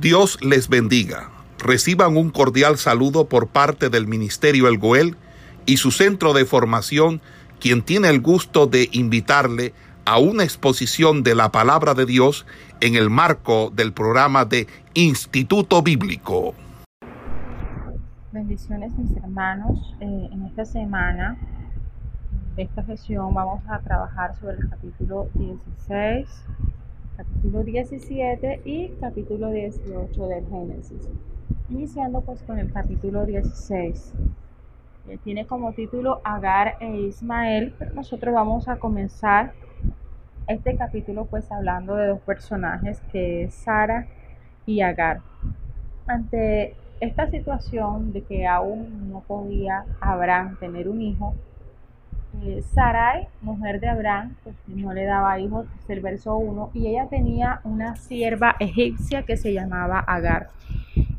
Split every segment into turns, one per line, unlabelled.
Dios les bendiga. Reciban un cordial saludo por parte del Ministerio El Goel y su centro de formación, quien tiene el gusto de invitarle a una exposición de la palabra de Dios en el marco del programa de Instituto Bíblico.
Bendiciones mis hermanos. Eh, en esta semana esta sesión vamos a trabajar sobre el capítulo 16 capítulo 17 y capítulo 18 del Génesis. Iniciando pues con el capítulo 16. Eh, tiene como título Agar e Ismael, pero nosotros vamos a comenzar este capítulo pues hablando de dos personajes que es Sara y Agar. Ante esta situación de que aún no podía Abraham tener un hijo, Sarai, mujer de Abraham, pues no le daba hijos, es el verso 1, y ella tenía una sierva egipcia que se llamaba Agar.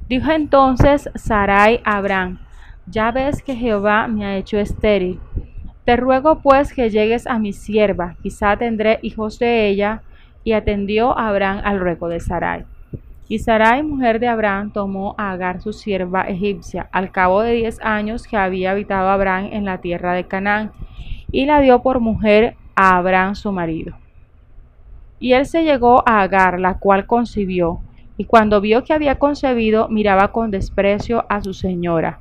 Dijo entonces Sarai a Abraham, ya ves que Jehová me ha hecho estéril. Te ruego pues que llegues a mi sierva, quizá tendré hijos de ella. Y atendió Abraham al ruego de Sarai. Y Sarai, mujer de Abraham, tomó a Agar su sierva egipcia, al cabo de diez años que había habitado Abraham en la tierra de Canaán, y la dio por mujer a Abraham su marido. Y él se llegó a Agar, la cual concibió, y cuando vio que había concebido, miraba con desprecio a su señora.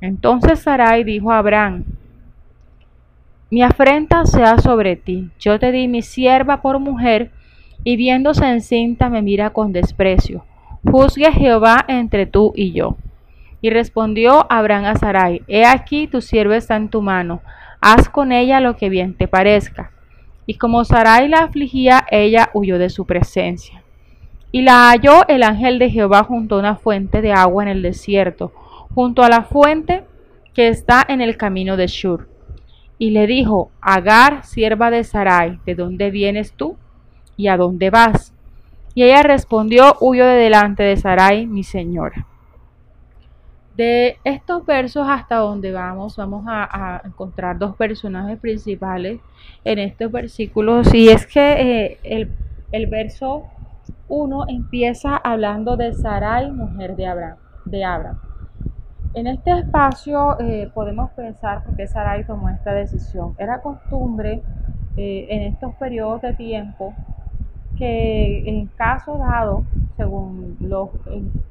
Entonces Sarai dijo a Abraham, mi afrenta sea sobre ti, yo te di mi sierva por mujer, y viéndose encinta me mira con desprecio. Juzgue Jehová entre tú y yo. Y respondió Abraham a Sarai, He aquí tu sierva está en tu mano, haz con ella lo que bien te parezca. Y como Sarai la afligía, ella huyó de su presencia. Y la halló el ángel de Jehová junto a una fuente de agua en el desierto, junto a la fuente que está en el camino de Shur. Y le dijo, Agar, sierva de Sarai, ¿de dónde vienes tú? ¿Y a dónde vas? Y ella respondió, huyo de delante de Sarai, mi señora. De estos versos hasta donde vamos, vamos a, encontrar dos personajes principales en estos versículos. Y es que eh, el, verso 1 empieza hablando de Sarai, mujer de Abraham. De Abraham. En este espacio eh, podemos pensar por qué Sarai tomó esta decisión. Era costumbre eh, en estos periodos de tiempo que en caso dado, según lo,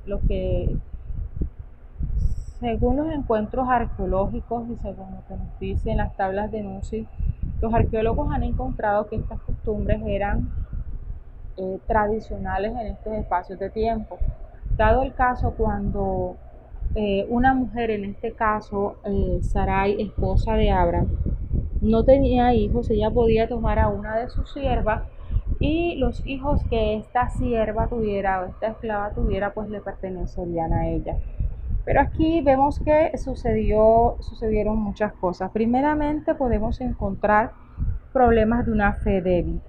lo que según los encuentros arqueológicos y según lo que nos dicen las tablas de Nusi, los arqueólogos han encontrado que estas costumbres eran eh, tradicionales en estos espacios de tiempo. Dado el caso cuando eh, una mujer, en este caso eh, Sarai, esposa de Abraham, no tenía hijos, ella podía tomar a una de sus siervas y los hijos que esta sierva tuviera o esta esclava tuviera, pues le pertenecerían a ella. Pero aquí vemos que sucedió, sucedieron muchas cosas. Primeramente podemos encontrar problemas de una fe débil.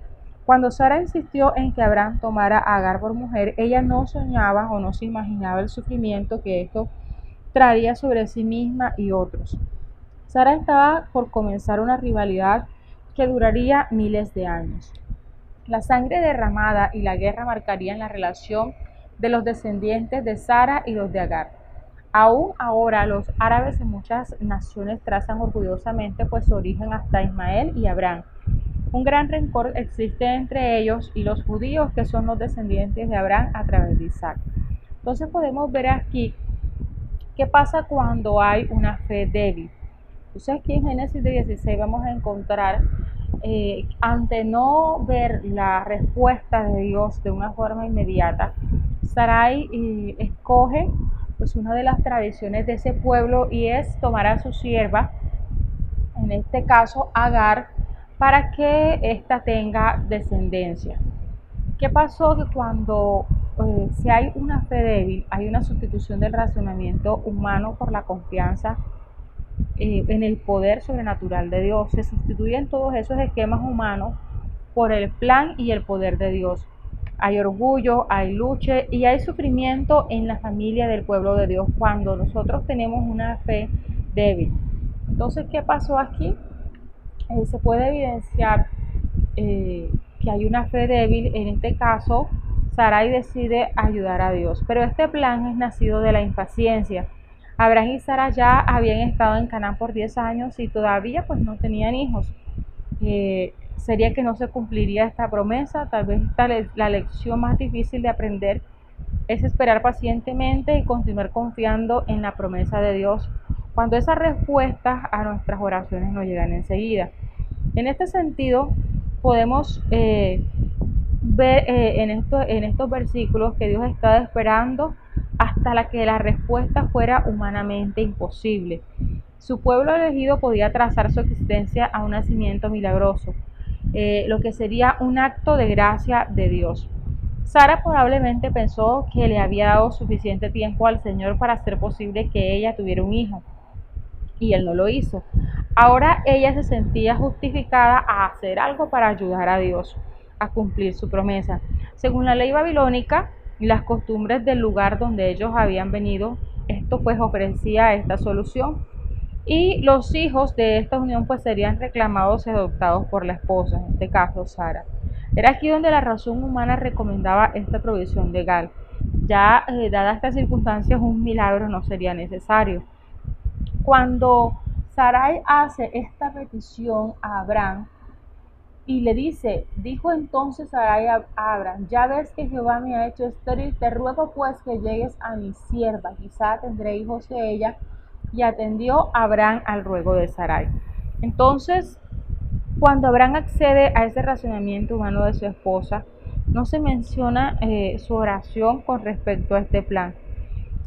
Cuando Sara insistió en que Abraham tomara a Agar por mujer, ella no soñaba o no se imaginaba el sufrimiento que esto traería sobre sí misma y otros. Sara estaba por comenzar una rivalidad que duraría miles de años. La sangre derramada y la guerra marcarían la relación de los descendientes de Sara y los de Agar. Aún ahora los árabes en muchas naciones trazan orgullosamente pues su origen hasta Ismael y Abraham. Un gran rencor existe entre ellos y los judíos que son los descendientes de Abraham a través de Isaac. Entonces podemos ver aquí qué pasa cuando hay una fe débil. Entonces aquí en Génesis 16 vamos a encontrar, eh, ante no ver la respuesta de Dios de una forma inmediata, Sarai eh, escoge pues una de las tradiciones de ese pueblo y es tomar a su sierva, en este caso Agar, para que ésta tenga descendencia. ¿Qué pasó? Que cuando eh, si hay una fe débil, hay una sustitución del razonamiento humano por la confianza eh, en el poder sobrenatural de Dios. Se sustituyen todos esos esquemas humanos por el plan y el poder de Dios hay orgullo, hay lucha y hay sufrimiento en la familia del pueblo de Dios cuando nosotros tenemos una fe débil. Entonces, ¿qué pasó aquí? Eh, se puede evidenciar eh, que hay una fe débil, en este caso Sarai decide ayudar a Dios. Pero este plan es nacido de la impaciencia. Abraham y Sara ya habían estado en Canaán por 10 años y todavía pues no tenían hijos. Eh, sería que no se cumpliría esta promesa. Tal vez esta la lección más difícil de aprender es esperar pacientemente y continuar confiando en la promesa de Dios cuando esas respuestas a nuestras oraciones no llegan enseguida. En este sentido, podemos eh, ver eh, en, en estos versículos que Dios estaba esperando hasta la que la respuesta fuera humanamente imposible. Su pueblo elegido podía trazar su existencia a un nacimiento milagroso, eh, lo que sería un acto de gracia de Dios. Sara probablemente pensó que le había dado suficiente tiempo al Señor para hacer posible que ella tuviera un hijo, y él no lo hizo. Ahora ella se sentía justificada a hacer algo para ayudar a Dios a cumplir su promesa. Según la ley babilónica y las costumbres del lugar donde ellos habían venido, esto pues ofrecía esta solución. Y los hijos de esta unión pues serían reclamados y adoptados por la esposa, en este caso Sara. Era aquí donde la razón humana recomendaba esta provisión legal. Ya eh, dadas estas circunstancias, un milagro no sería necesario. Cuando Sarai hace esta petición a Abraham, y le dice, dijo entonces Sarai a Abraham, ya ves que Jehová me ha hecho estéril, te ruego pues que llegues a mi sierva, quizá tendré hijos de ella. Y atendió Abraham al ruego de Sarai. Entonces, cuando Abraham accede a ese razonamiento humano de su esposa, no se menciona eh, su oración con respecto a este plan.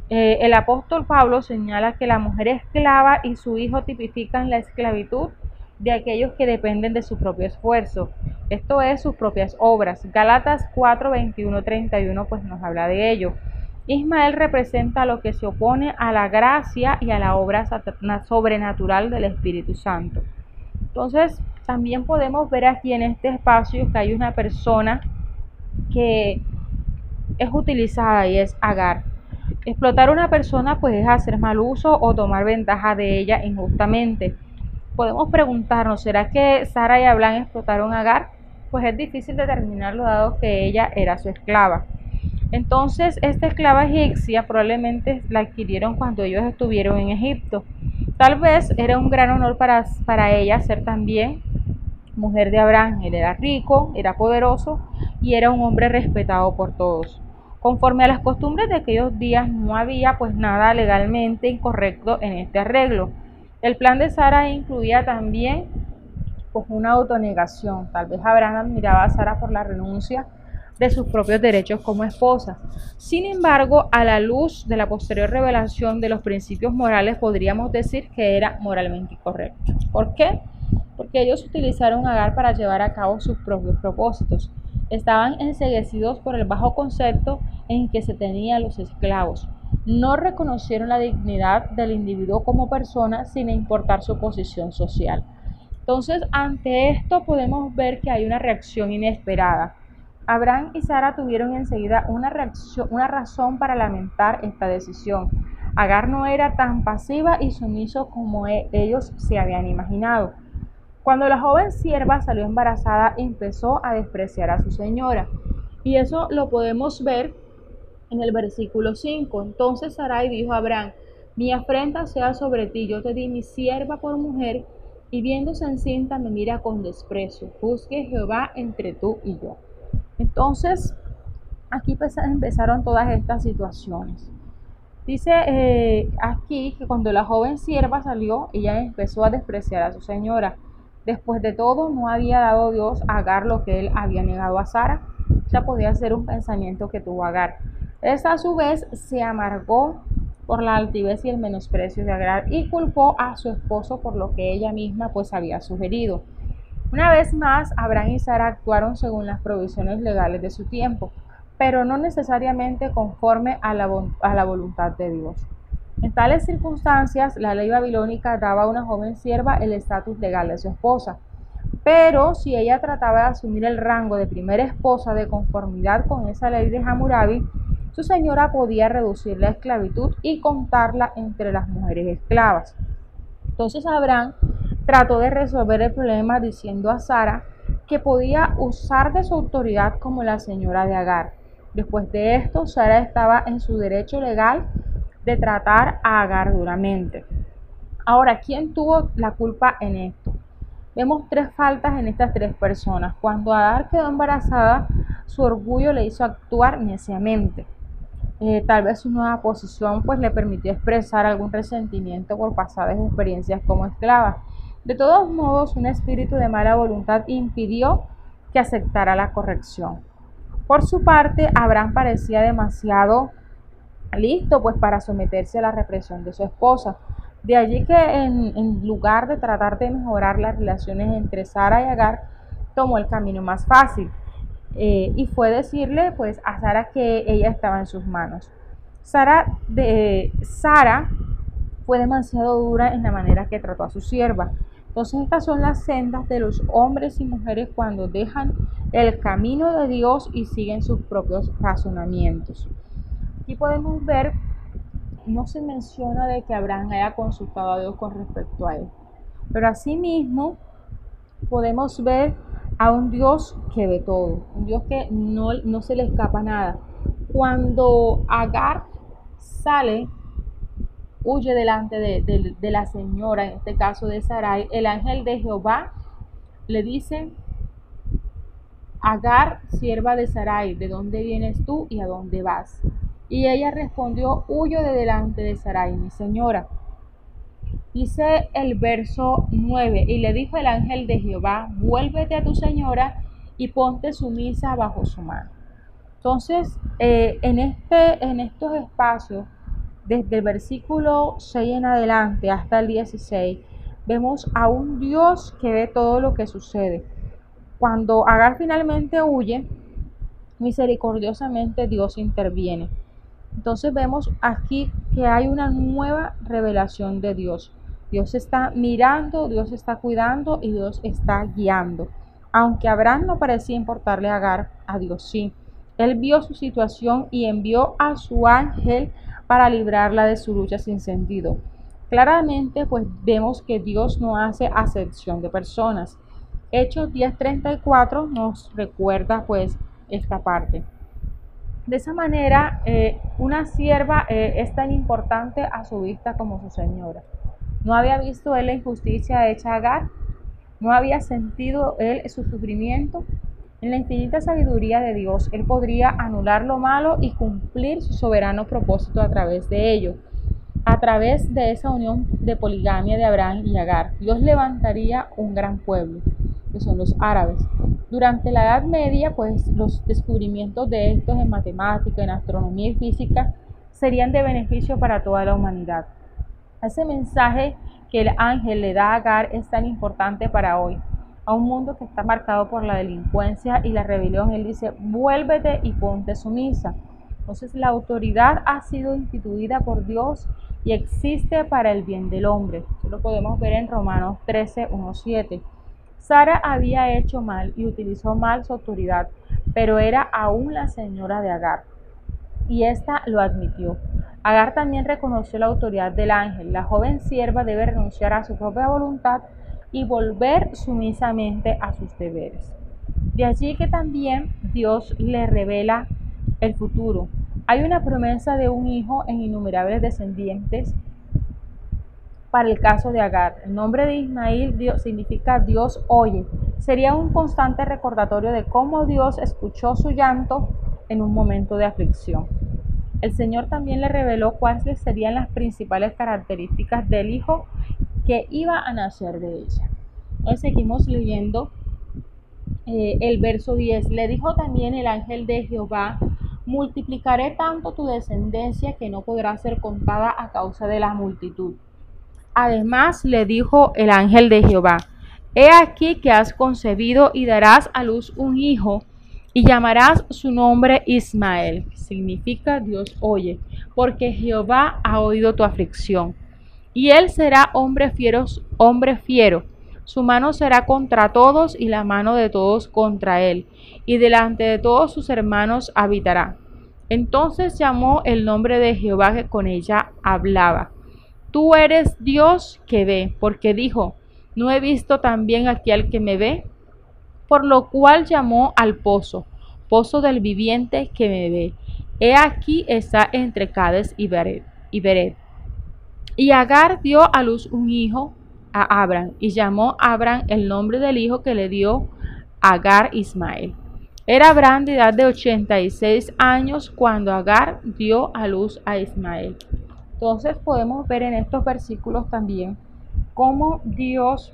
Eh, el apóstol Pablo señala que la mujer esclava y su hijo tipifican la esclavitud de aquellos que dependen de su propio esfuerzo. Esto es sus propias obras. Galatas 4, 21, 31 pues nos habla de ello. Ismael representa lo que se opone a la gracia y a la obra sobrenatural del Espíritu Santo. Entonces, también podemos ver aquí en este espacio que hay una persona que es utilizada y es Agar. Explotar a una persona pues es hacer mal uso o tomar ventaja de ella injustamente podemos preguntarnos, ¿será que Sara y Abraham explotaron Agar? Pues es difícil determinarlo dado que ella era su esclava. Entonces, esta esclava egipcia probablemente la adquirieron cuando ellos estuvieron en Egipto. Tal vez era un gran honor para, para ella ser también mujer de Abraham. Él era rico, era poderoso y era un hombre respetado por todos. Conforme a las costumbres de aquellos días no había pues nada legalmente incorrecto en este arreglo. El plan de Sara incluía también pues, una autonegación. Tal vez Abraham admiraba a Sara por la renuncia de sus propios derechos como esposa. Sin embargo, a la luz de la posterior revelación de los principios morales, podríamos decir que era moralmente incorrecto. ¿Por qué? Porque ellos utilizaron Agar para llevar a cabo sus propios propósitos. Estaban enseguecidos por el bajo concepto en que se tenían los esclavos no reconocieron la dignidad del individuo como persona sin importar su posición social. Entonces, ante esto podemos ver que hay una reacción inesperada. Abraham y Sara tuvieron enseguida una, reacción, una razón para lamentar esta decisión. Agar no era tan pasiva y sumiso como e, ellos se habían imaginado. Cuando la joven sierva salió embarazada, empezó a despreciar a su señora. Y eso lo podemos ver en el versículo 5. Entonces Sarai dijo a Abraham, mi afrenta sea sobre ti, yo te di mi sierva por mujer, y viéndose encinta me mira con desprecio. Juzgue Jehová entre tú y yo. Entonces, aquí empezaron todas estas situaciones. Dice eh, aquí que cuando la joven sierva salió, ella empezó a despreciar a su señora. Después de todo, no había dado Dios a Agar lo que él había negado a Sara. Ya podía ser un pensamiento que tuvo Agar. Esta a su vez se amargó por la altivez y el menosprecio de Agar y culpó a su esposo por lo que ella misma pues había sugerido. Una vez más, Abraham y Sara actuaron según las provisiones legales de su tiempo, pero no necesariamente conforme a la, a la voluntad de Dios. En tales circunstancias, la ley babilónica daba a una joven sierva el estatus legal de su esposa, pero si ella trataba de asumir el rango de primera esposa de conformidad con esa ley de Hammurabi, su señora podía reducir la esclavitud y contarla entre las mujeres esclavas. Entonces Abraham trató de resolver el problema diciendo a Sara que podía usar de su autoridad como la señora de Agar. Después de esto, Sara estaba en su derecho legal de tratar a Agar duramente. Ahora, ¿quién tuvo la culpa en esto? Vemos tres faltas en estas tres personas. Cuando Agar quedó embarazada, su orgullo le hizo actuar neciamente. Eh, tal vez su nueva posición pues le permitió expresar algún resentimiento por pasadas experiencias como esclava. De todos modos, un espíritu de mala voluntad impidió que aceptara la corrección. Por su parte, Abraham parecía demasiado listo pues para someterse a la represión de su esposa. De allí que en, lugar de tratar de mejorar las relaciones entre Sara y Agar, tomó el camino más fácil eh, y fue decirle pues a Sara que ella estaba en sus manos. Sara, de, Sara fue demasiado dura en la manera que trató a su sierva. Entonces estas son las sendas de los hombres y mujeres cuando dejan el camino de Dios y siguen sus propios razonamientos. Aquí podemos ver, no se menciona de que Abraham haya consultado a Dios con respecto a él, pero asimismo podemos ver a un Dios que ve todo, un Dios que no, no se le escapa nada. Cuando Agar sale huye delante de, la señora, en este caso de Sarai, el ángel de Jehová le dice, Agar, sierva de Sarai, ¿de dónde vienes tú y a dónde vas? Y ella respondió, huyo de delante de Sarai, mi señora. Dice el verso 9, y le dijo el ángel de Jehová, vuélvete a tu señora y ponte sumisa bajo su mano. Entonces, eh, en, este, en estos espacios, desde el versículo 6 en adelante hasta el 16, vemos a un Dios que ve todo lo que sucede. Cuando Agar finalmente huye, misericordiosamente Dios interviene. Entonces vemos aquí que hay una nueva revelación de Dios. Dios está mirando, Dios está cuidando y Dios está guiando. Aunque Abraham no parecía importarle a Agar, a Dios sí. Él vio su situación y envió a su ángel para librarla de su lucha sin sentido. Claramente, pues vemos que Dios no hace acepción de personas. Hechos 10:34 nos recuerda pues esta parte. De esa manera, eh, una sierva eh, es tan importante a su vista como su señora. No había visto él la injusticia hecha a Agar, no había sentido él su sufrimiento, en la infinita sabiduría de Dios, Él podría anular lo malo y cumplir su soberano propósito a través de ello. A través de esa unión de poligamia de Abraham y Agar, Dios levantaría un gran pueblo, que son los árabes. Durante la Edad Media, pues los descubrimientos de estos en matemática, en astronomía y física serían de beneficio para toda la humanidad. Ese mensaje que el ángel le da a Agar es tan importante para hoy a un mundo que está marcado por la delincuencia y la rebelión, él dice, vuélvete y ponte sumisa. Entonces la autoridad ha sido instituida por Dios y existe para el bien del hombre. Eso lo podemos ver en Romanos 13, 1, 7. Sara había hecho mal y utilizó mal su autoridad, pero era aún la señora de Agar. Y ésta lo admitió. Agar también reconoció la autoridad del ángel. La joven sierva debe renunciar a su propia voluntad y volver sumisamente a sus deberes. De allí que también Dios le revela el futuro. Hay una promesa de un hijo en innumerables descendientes para el caso de Agar. El nombre de Ismael Dios, significa Dios oye. Sería un constante recordatorio de cómo Dios escuchó su llanto en un momento de aflicción. El Señor también le reveló cuáles serían las principales características del Hijo que iba a nacer de ella. Hoy seguimos leyendo eh, el verso 10. Le dijo también el ángel de Jehová, multiplicaré tanto tu descendencia que no podrá ser contada a causa de la multitud. Además le dijo el ángel de Jehová, he aquí que has concebido y darás a luz un hijo y llamarás su nombre Ismael, significa Dios oye, porque Jehová ha oído tu aflicción y él será hombre fiero, hombre fiero. Su mano será contra todos y la mano de todos contra él, y delante de todos sus hermanos habitará. Entonces llamó el nombre de Jehová que con ella hablaba. Tú eres Dios que ve, porque dijo, ¿no he visto también aquí al que me ve? Por lo cual llamó al pozo, pozo del viviente que me ve. He aquí está entre Cades y Beret. Y, Agar dio a luz un hijo a Abraham y llamó Abraham el nombre del hijo que le dio Agar Ismael. Era Abraham de edad de 86 años cuando Agar dio a luz a Ismael. Entonces podemos ver en estos versículos también cómo Dios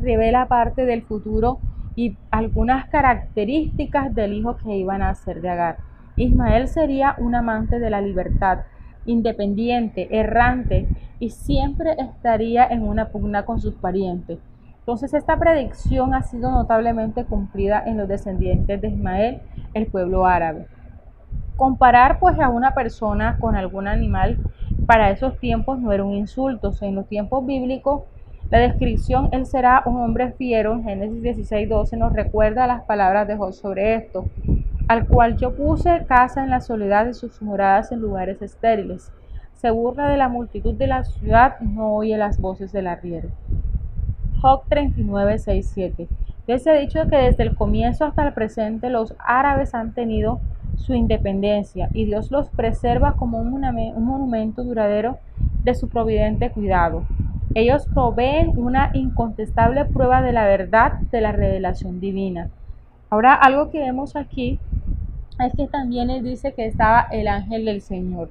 revela parte del futuro y algunas características del hijo que iban a ser de Agar. Ismael sería un amante de la libertad, independiente, errante y siempre estaría en una pugna con sus parientes. Entonces esta predicción ha sido notablemente cumplida en los descendientes de Ismael, el pueblo árabe. Comparar pues a una persona con algún animal para esos tiempos no era un insulto. En los tiempos bíblicos la descripción, él será un hombre fiero, en Génesis 16, 12 nos recuerda las palabras de Josué sobre esto, al cual yo puse casa en la soledad de sus moradas en lugares estériles. Se burla de la multitud de la ciudad, no oye las voces del arriero. Job 39, 6, 7. Les he dicho que desde el comienzo hasta el presente los árabes han tenido su independencia y Dios los preserva como un, un monumento duradero de su providente cuidado. Ellos proveen una incontestable prueba de la verdad de la revelación divina. Ahora, algo que vemos aquí es que también él dice que estaba el ángel del Señor.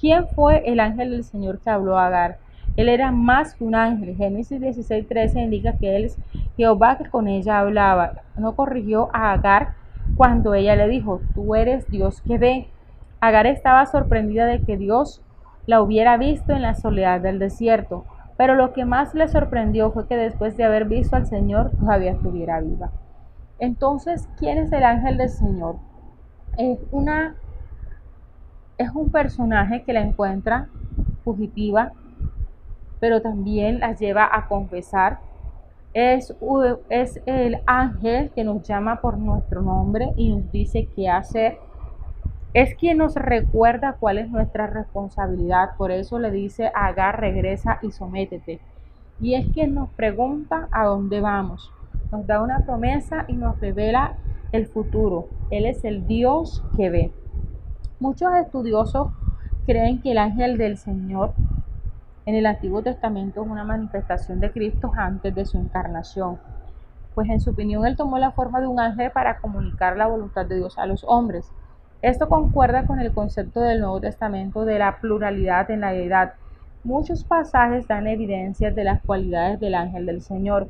¿Quién fue el ángel del Señor que habló a Agar? Él era más que un ángel. Génesis 16:13 indica que él es Jehová que con ella hablaba. No corrigió a Agar cuando ella le dijo, tú eres Dios que ve. Agar estaba sorprendida de que Dios la hubiera visto en la soledad del desierto. Pero lo que más le sorprendió fue que después de haber visto al Señor todavía estuviera viva. Entonces, ¿quién es el ángel del Señor? Es una es un personaje que la encuentra fugitiva, pero también la lleva a confesar. Es, es el ángel que nos llama por nuestro nombre y nos dice qué hacer es quien nos recuerda cuál es nuestra responsabilidad. Por eso le dice Agar, regresa y sométete. Y es quien nos pregunta a dónde vamos. Nos da una promesa y nos revela el futuro. Él es el Dios que ve. Muchos estudiosos creen que el ángel del Señor en el Antiguo Testamento es una manifestación de Cristo antes de su encarnación. Pues en su opinión él tomó la forma de un ángel para comunicar la voluntad de Dios a los hombres. Esto concuerda con el concepto del Nuevo Testamento de la pluralidad en la deidad. Muchos pasajes dan evidencias de las cualidades del ángel del Señor.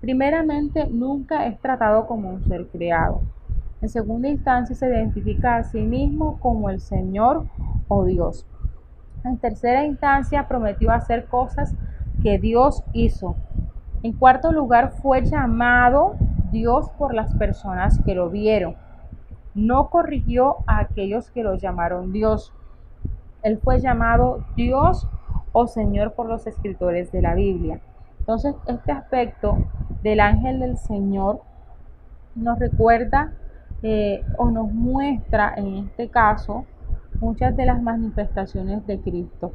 Primeramente, nunca es tratado como un ser creado. En segunda instancia, se identifica a sí mismo como el Señor o Dios. En tercera instancia, prometió hacer cosas que Dios hizo. En cuarto lugar, fue llamado Dios por las personas que lo vieron no corrigió a aquellos que lo llamaron Dios. Él fue llamado Dios o Señor por los escritores de la Biblia. Entonces, este aspecto del ángel del Señor nos recuerda eh, o nos muestra en este caso muchas de las manifestaciones de Cristo.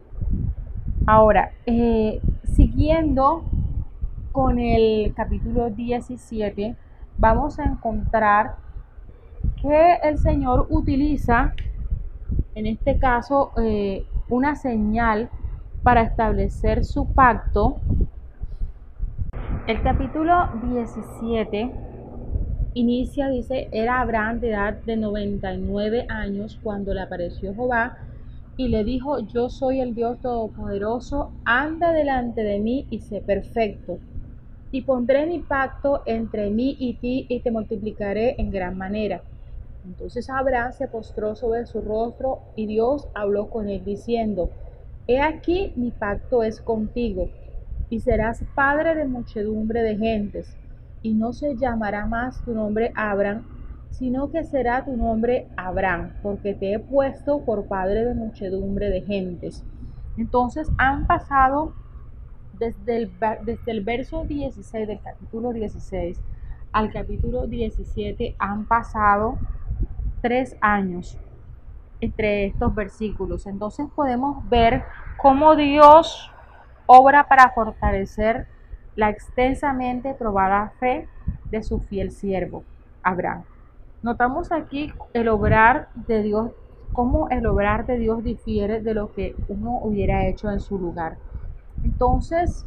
Ahora, eh, siguiendo con el capítulo 17, vamos a encontrar que el Señor utiliza, en este caso, eh, una señal para establecer su pacto. El capítulo 17 inicia, dice, era Abraham de edad de 99 años cuando le apareció Jehová y le dijo, yo soy el Dios Todopoderoso, anda delante de mí y sé perfecto. Y pondré mi pacto entre mí y ti y te multiplicaré en gran manera. Entonces Abraham se postró sobre su rostro y Dios habló con él diciendo, He aquí mi pacto es contigo, y serás padre de muchedumbre de gentes, y no se llamará más tu nombre Abraham, sino que será tu nombre Abraham, porque te he puesto por padre de muchedumbre de gentes. Entonces han pasado desde el, desde el verso 16 del capítulo 16 al capítulo 17, han pasado tres años entre estos versículos. Entonces podemos ver cómo Dios obra para fortalecer la extensamente probada fe de su fiel siervo, Abraham. Notamos aquí el obrar de Dios, cómo el obrar de Dios difiere de lo que uno hubiera hecho en su lugar. Entonces,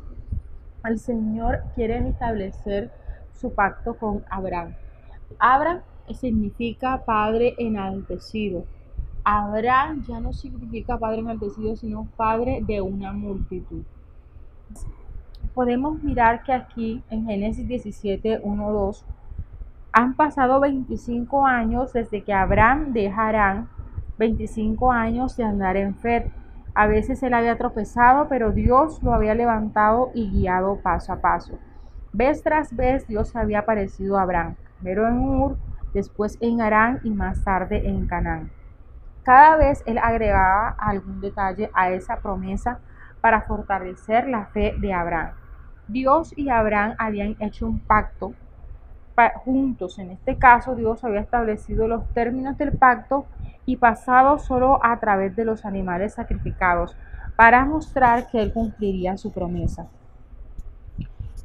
el Señor quiere establecer su pacto con Abraham. Abraham significa padre enaltecido. Abraham ya no significa padre enaltecido, sino padre de una multitud. Podemos mirar que aquí en Génesis 17, 1, 2, han pasado 25 años desde que Abraham deja Harán, 25 años de andar en fe. A veces él había tropezado, pero Dios lo había levantado y guiado paso a paso. Vez tras vez Dios había aparecido a Abraham, primero en Ur, después en Arán y más tarde en Canaán. Cada vez él agregaba algún detalle a esa promesa para fortalecer la fe de Abraham. Dios y Abraham habían hecho un pacto juntos. En este caso, Dios había establecido los términos del pacto y pasado solo a través de los animales sacrificados para mostrar que él cumpliría su promesa.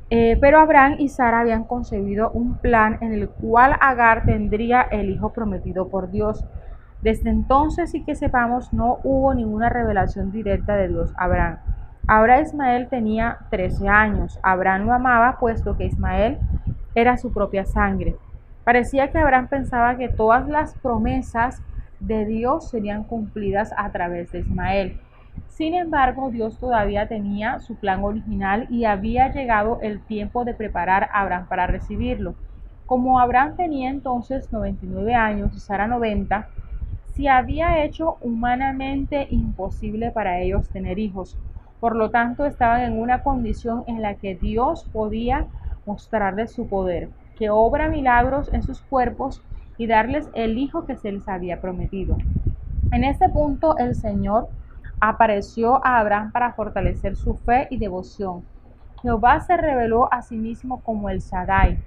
Eh, pero Abraham y Sara habían concebido un plan en el cual Agar tendría el hijo prometido por Dios. Desde entonces y que sepamos no hubo ninguna revelación directa de Dios a Abraham. Ahora Ismael tenía 13 años. Abraham lo amaba puesto que Ismael era su propia sangre. Parecía que Abraham pensaba que todas las promesas de Dios serían cumplidas a través de Ismael. Sin embargo, Dios todavía tenía su plan original y había llegado el tiempo de preparar a Abraham para recibirlo. Como Abraham tenía entonces 99 años y Sara 90, se había hecho humanamente imposible para ellos tener hijos. Por lo tanto, estaban en una condición en la que Dios podía mostrarles su poder, que obra milagros en sus cuerpos y darles el hijo que se les había prometido. En este punto el Señor apareció a Abraham para fortalecer su fe y devoción. Jehová se reveló a sí mismo como el Shaddai,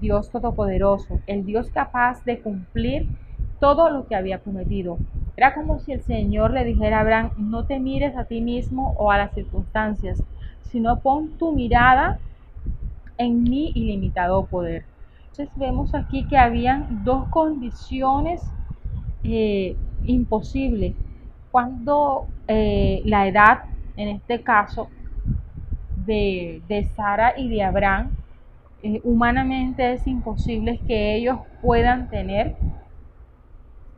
Dios todopoderoso, el Dios capaz de cumplir todo lo que había prometido. Era como si el Señor le dijera a Abraham, no te mires a ti mismo o a las circunstancias, sino pon tu mirada en mi ilimitado poder. Entonces vemos aquí que habían dos condiciones eh, imposibles. Cuando eh, la edad, en este caso, de, Sara y de Abraham, eh, humanamente es imposible que ellos puedan tener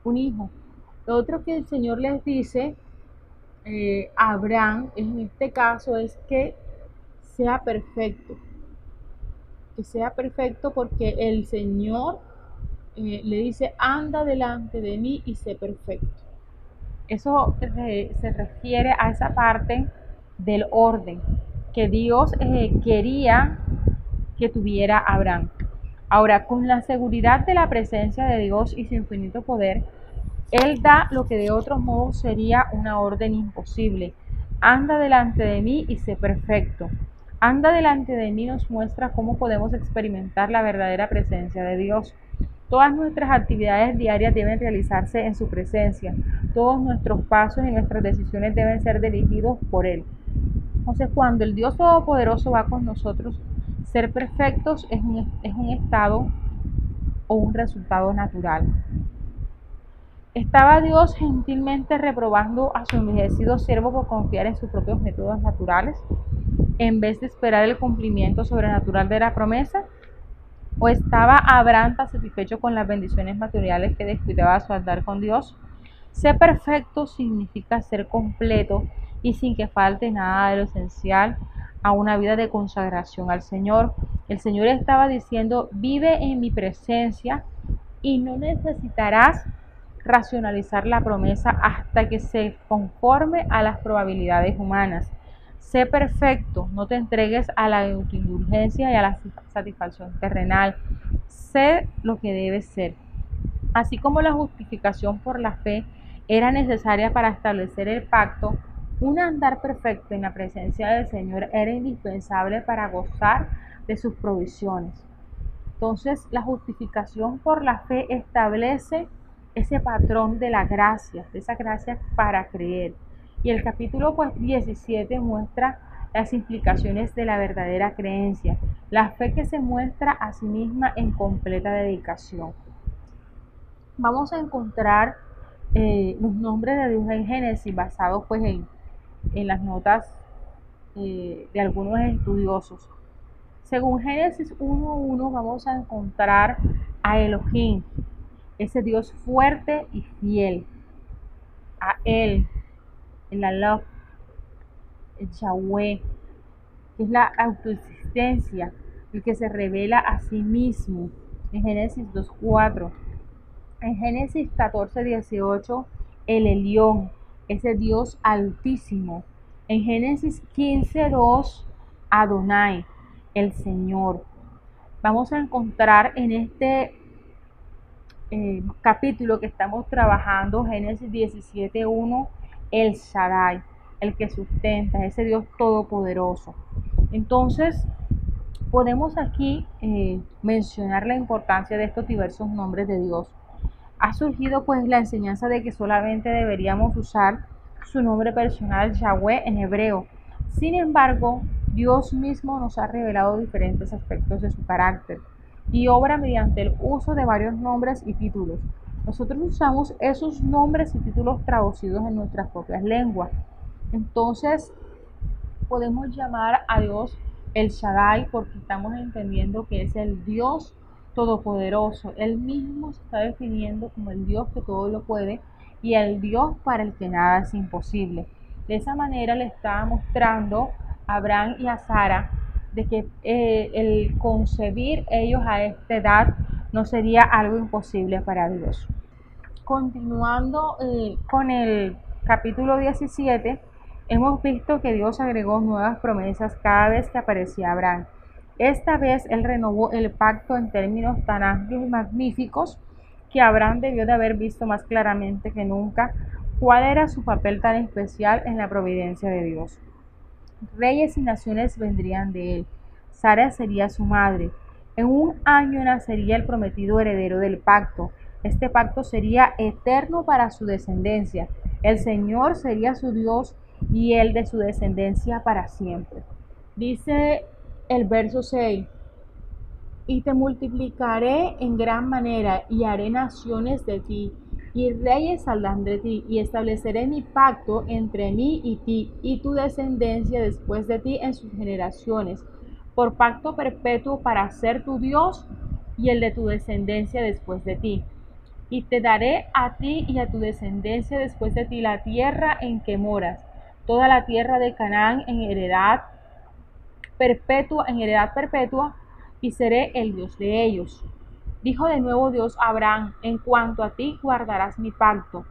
un hijo. Lo otro que el Señor les dice a Abraham en este caso es que sea perfecto que sea perfecto porque el Señor eh, le dice, anda delante de mí y sé perfecto. Eso se refiere a esa parte del orden que Dios eh, quería que tuviera Abraham. Ahora, con la seguridad de la presencia de Dios y su infinito poder, Él da lo que de otro modo sería una orden imposible. Anda delante de mí y sé perfecto. Anda delante de mí nos muestra cómo podemos experimentar la verdadera presencia de Dios. Todas nuestras actividades diarias deben realizarse en su presencia. Todos nuestros pasos y nuestras decisiones deben ser dirigidos por Él. Entonces, cuando el Dios Todopoderoso va con nosotros, ser perfectos es un, es un estado o un resultado natural. Estaba Dios gentilmente reprobando a su envejecido siervo por confiar en sus propios métodos naturales en vez de esperar el cumplimiento sobrenatural de la promesa? ¿O estaba Abraham satisfecho con las bendiciones materiales que descuidaba su andar con Dios? Ser perfecto significa ser completo y sin que falte nada de lo esencial a una vida de consagración al Señor. El Señor estaba diciendo, vive en mi presencia y no necesitarás racionalizar la promesa hasta que se conforme a las probabilidades humanas. Sé perfecto, no te entregues a la indulgencia y a la satisfacción terrenal. Sé lo que debes ser. Así como la justificación por la fe era necesaria para establecer el pacto, un andar perfecto en la presencia del Señor era indispensable para gozar de sus provisiones. Entonces, la justificación por la fe establece ese patrón de la gracia, de esa gracia para creer. Y el capítulo 17 pues, muestra las implicaciones de la verdadera creencia, la fe que se muestra a sí misma en completa dedicación. vamos a encontrar eh, los nombres de Dios en Génesis basados pues en, en las notas eh, de algunos estudiosos. Según Génesis 1.1 vamos a encontrar a Elohim, ese Dios fuerte y fiel. A Él, el Allah, el Yahweh, que es la autoexistencia, el que se revela a sí mismo en Génesis 2.4. En Génesis 14.18, el Elión, ese Dios altísimo. En Génesis 15.2, Adonai, el Señor. Vamos a encontrar en este eh, capítulo que estamos trabajando, Génesis 17.1, el Shaddai, el que sustenta, ese Dios todopoderoso. Entonces, podemos aquí eh, mencionar la importancia de estos diversos nombres de Dios. Ha surgido pues la enseñanza de que solamente deberíamos usar su nombre personal Yahweh en hebreo. Sin embargo, Dios mismo nos ha revelado diferentes aspectos de su carácter y obra mediante el uso de varios nombres y títulos. Nosotros usamos esos nombres y títulos traducidos en nuestras propias lenguas. Entonces, podemos llamar a Dios el Shaddai porque estamos entendiendo que es el Dios todopoderoso. Él mismo se está definiendo como el Dios que todo lo puede y el Dios para el que nada es imposible. De esa manera le estaba mostrando Abraham y a Sara de que eh, el concebir ellos a esta edad no sería algo imposible para Dios. Continuando eh, con el capítulo 17, hemos visto que Dios agregó nuevas promesas cada vez que aparecía Abraham. Esta vez él renovó el pacto en términos tan amplios y magníficos que Abraham debió de haber visto más claramente que nunca cuál era su papel tan especial en la providencia de Dios. Reyes y naciones vendrían de él. Sara sería su madre. En un año nacería el prometido heredero del pacto. Este pacto sería eterno para su descendencia. El Señor sería su Dios y él de su descendencia para siempre. Dice el verso 6, y te multiplicaré en gran manera y haré naciones de ti y reyes saldrán de ti, y estableceré mi pacto entre mí y ti, y tu descendencia después de ti en sus generaciones, por pacto perpetuo para ser tu Dios y el de tu descendencia después de ti. Y te daré a ti y a tu descendencia después de ti la tierra en que moras, toda la tierra de Canaán en heredad perpetua, en heredad perpetua, y seré el Dios de ellos Dijo de nuevo Dios a Abraham, en cuanto a ti guardarás mi pacto,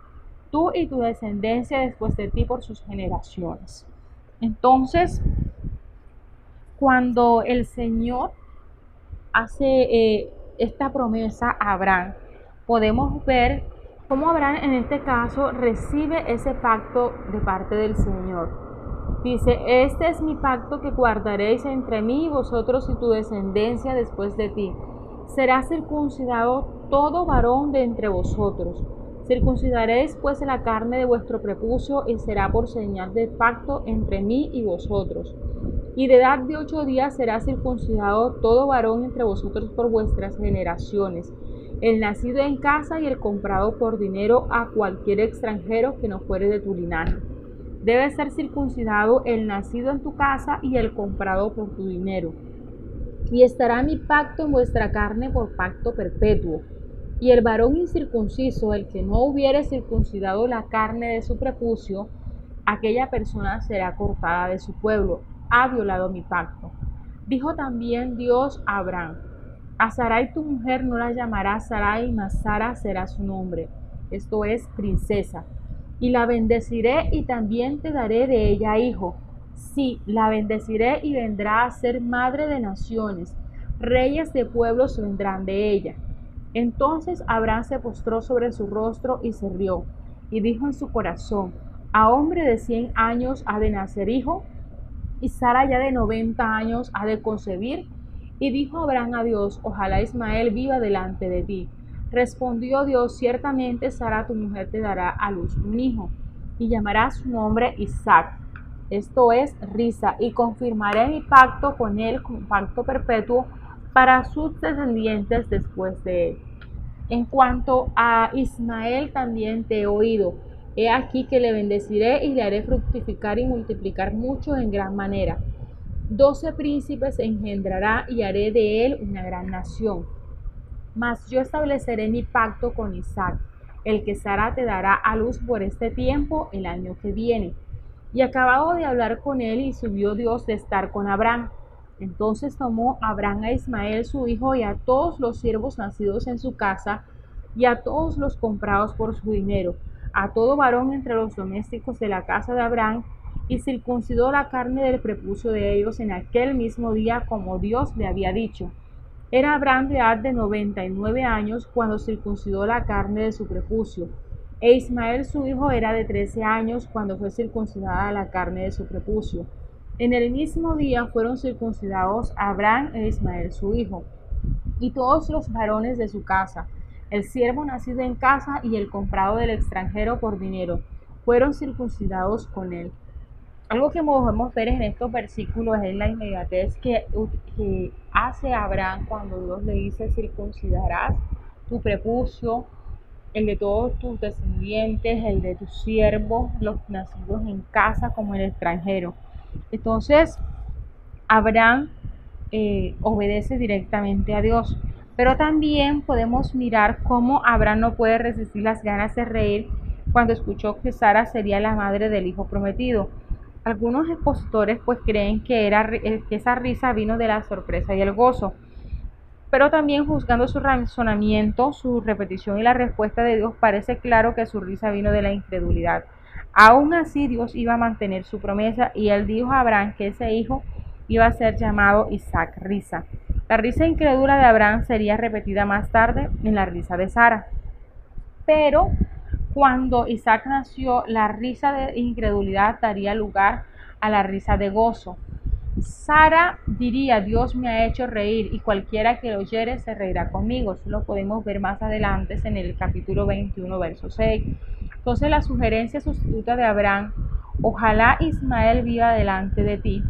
tú y tu descendencia después de ti por sus generaciones. Entonces, cuando el Señor hace eh, esta promesa a Abraham, podemos ver cómo Abraham en este caso recibe ese pacto de parte del Señor. Dice, este es mi pacto que guardaréis entre mí y vosotros y tu descendencia después de ti será circuncidado todo varón de entre vosotros. Circuncidaréis pues la carne de vuestro prepucio y será por señal de pacto entre mí y vosotros. Y de edad de ocho días será circuncidado todo varón entre vosotros por vuestras generaciones, el nacido en casa y el comprado por dinero a cualquier extranjero que no fuere de tu linaje. Debe ser circuncidado el nacido en tu casa y el comprado por tu dinero y estará mi pacto en vuestra carne por pacto perpetuo. Y el varón incircunciso, el que no hubiere circuncidado la carne de su prepucio, aquella persona será cortada de su pueblo. Ha violado mi pacto. Dijo también Dios a Abraham, a Sarai tu mujer no la llamará Sarai, mas Sara será su nombre, esto es princesa. Y la bendeciré y también te daré de ella hijo Sí, la bendeciré y vendrá a ser madre de naciones. Reyes de pueblos vendrán de ella. Entonces Abraham se postró sobre su rostro y se rió, y dijo en su corazón, a hombre de cien años ha de nacer hijo, y Sara ya de noventa años ha de concebir. Y dijo Abraham a Dios, ojalá Ismael viva delante de ti. Respondió Dios, ciertamente Sara tu mujer te dará a luz un hijo, y llamará su nombre Isaac esto es risa, y confirmaré mi pacto con él, con pacto perpetuo para sus descendientes después de él. En cuanto a Ismael también te he oído. He aquí que le bendeciré y le haré fructificar y multiplicar mucho en gran manera. Doce príncipes engendrará y haré de él una gran nación. Mas yo estableceré mi pacto con Isaac, el que Sara te dará a luz por este tiempo el año que viene. Y acabado de hablar con él y subió Dios de estar con Abraham. Entonces tomó Abraham a Ismael su hijo y a todos los siervos nacidos en su casa y a todos los comprados por su dinero, a todo varón entre los domésticos de la casa de Abraham, y circuncidó la carne del prepucio de ellos en aquel mismo día como Dios le había dicho. Era Abraham de edad de noventa y nueve años cuando circuncidó la carne de su prepucio, e Ismael su hijo era de trece años cuando fue circuncidada la carne de su prepucio. En el mismo día fueron circuncidados Abraham e Ismael su hijo, y todos los varones de su casa, el siervo nacido en casa y el comprado del extranjero por dinero, fueron circuncidados con él. Algo que podemos ver en estos versículos es la inmediatez que, que hace Abraham cuando Dios le dice circuncidarás tu prepucio, el de todos tus descendientes, el de tus siervos, los nacidos en casa como el extranjero. Entonces, Abraham eh, obedece directamente a Dios. Pero también podemos mirar cómo Abraham no puede resistir las ganas de reír cuando escuchó que Sara sería la madre del hijo prometido. Algunos expositores pues creen que, era, que esa risa vino de la sorpresa y el gozo. Pero también juzgando su razonamiento, su repetición y la respuesta de Dios, parece claro que su risa vino de la incredulidad. Aún así Dios iba a mantener su promesa y él dijo a Abraham que ese hijo iba a ser llamado Isaac Risa. La risa incrédula de Abraham sería repetida más tarde en la risa de Sara. Pero cuando Isaac nació, la risa de incredulidad daría lugar a la risa de gozo. Sara diría, Dios me ha hecho reír y cualquiera que lo oyere se reirá conmigo. Eso lo podemos ver más adelante en el capítulo 21, verso 6. Entonces la sugerencia sustituta de Abraham, ojalá Ismael viva delante de ti,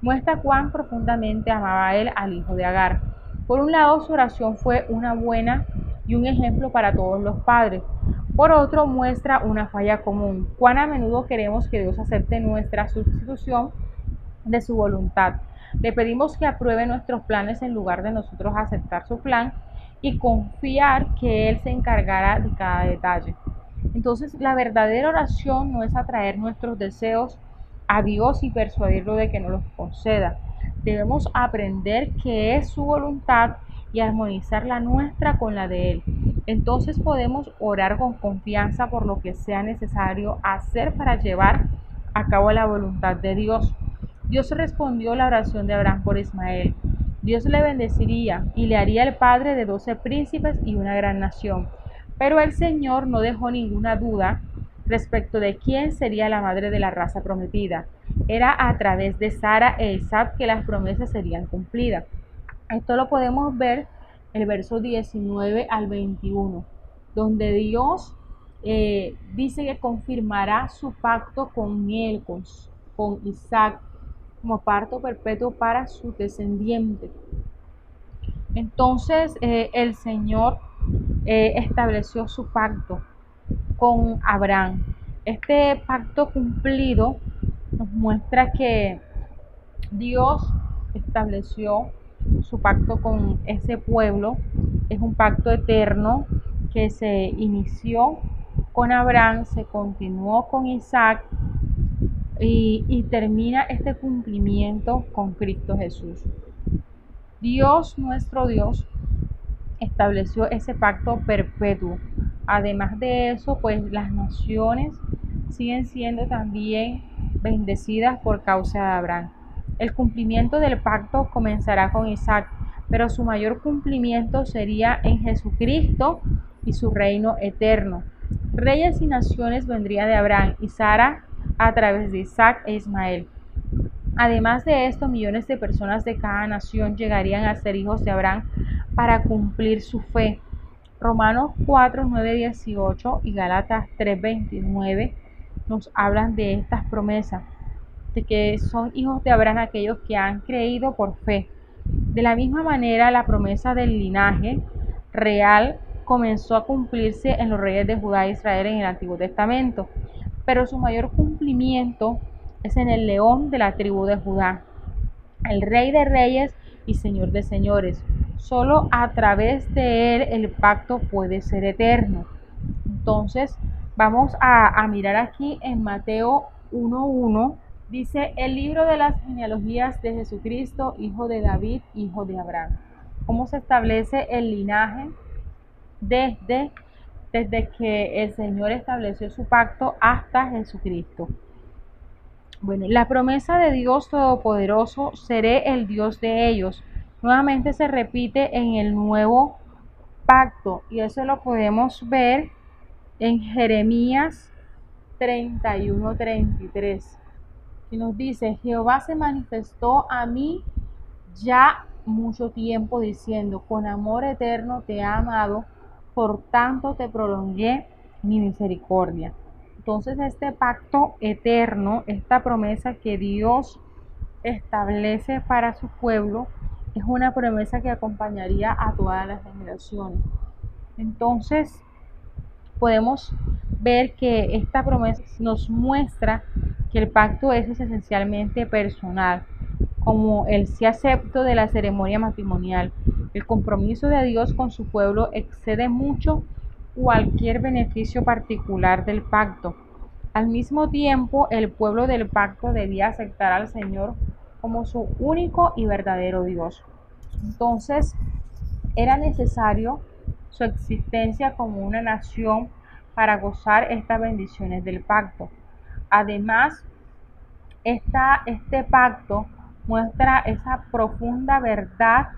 muestra cuán profundamente amaba él al hijo de Agar. Por un lado, su oración fue una buena y un ejemplo para todos los padres. Por otro, muestra una falla común. Cuán a menudo queremos que Dios acepte nuestra sustitución de su voluntad. Le pedimos que apruebe nuestros planes en lugar de nosotros aceptar su plan y confiar que Él se encargará de cada detalle. Entonces, la verdadera oración no es atraer nuestros deseos a Dios y persuadirlo de que nos los conceda. Debemos aprender que es su voluntad y armonizar la nuestra con la de Él. Entonces podemos orar con confianza por lo que sea necesario hacer para llevar a cabo la voluntad de Dios. Dios respondió la oración de Abraham por Ismael. Dios le bendeciría y le haría el padre de doce príncipes y una gran nación. Pero el Señor no dejó ninguna duda respecto de quién sería la madre de la raza prometida. Era a través de Sara e Isaac que las promesas serían cumplidas. Esto lo podemos ver el verso 19 al 21, donde Dios eh, dice que confirmará su pacto con él, con, con Isaac, como parto perpetuo para su descendiente. Entonces eh, el Señor eh, estableció su pacto con Abraham. Este pacto cumplido nos muestra que Dios estableció su pacto con ese pueblo. Es un pacto eterno que se inició con Abraham, se continuó con Isaac y, termina este cumplimiento con Cristo Jesús. Dios, nuestro Dios, estableció ese pacto perpetuo. Además de eso, pues las naciones siguen siendo también bendecidas por causa de Abraham. El cumplimiento del pacto comenzará con Isaac, pero su mayor cumplimiento sería en Jesucristo y su reino eterno. Reyes y naciones vendría de Abraham y Sara a través de Isaac e Ismael. Además de esto, millones de personas de cada nación llegarían a ser hijos de Abraham para cumplir su fe. Romanos 4, 9, 18 y Galatas 3, 29 nos hablan de estas promesas, de que son hijos de Abraham aquellos que han creído por fe. De la misma manera, la promesa del linaje real comenzó a cumplirse en los reyes de Judá e Israel en el Antiguo Testamento, pero su mayor cumplimiento es en el león de la tribu de Judá, el rey de reyes y señor de señores. Solo a través de él el pacto puede ser eterno. Entonces, vamos a, a mirar aquí en Mateo 1.1 Dice el libro de las genealogías de Jesucristo, hijo de David, hijo de Abraham. ¿Cómo se establece el linaje desde, desde que el Señor estableció su pacto hasta Jesucristo? Bueno, la promesa de Dios Todopoderoso, seré el Dios de ellos, nuevamente se repite en el nuevo pacto y eso lo podemos ver en Jeremías 31-33 y nos dice, Jehová se manifestó a mí ya mucho tiempo diciendo, con amor eterno te he amado, por tanto te prolongué mi misericordia. Entonces este pacto eterno, esta promesa que Dios establece para su pueblo, es una promesa que acompañaría a todas las generaciones. Entonces podemos ver que esta promesa nos muestra que el pacto es esencialmente personal, como el sí acepto de la ceremonia matrimonial. El compromiso de Dios con su pueblo excede mucho cualquier beneficio particular del pacto. Al mismo tiempo, el pueblo del pacto debía aceptar al Señor como su único y verdadero Dios. Entonces, era necesario su existencia como una nación para gozar estas bendiciones del pacto. Además, este pacto muestra esa profunda verdad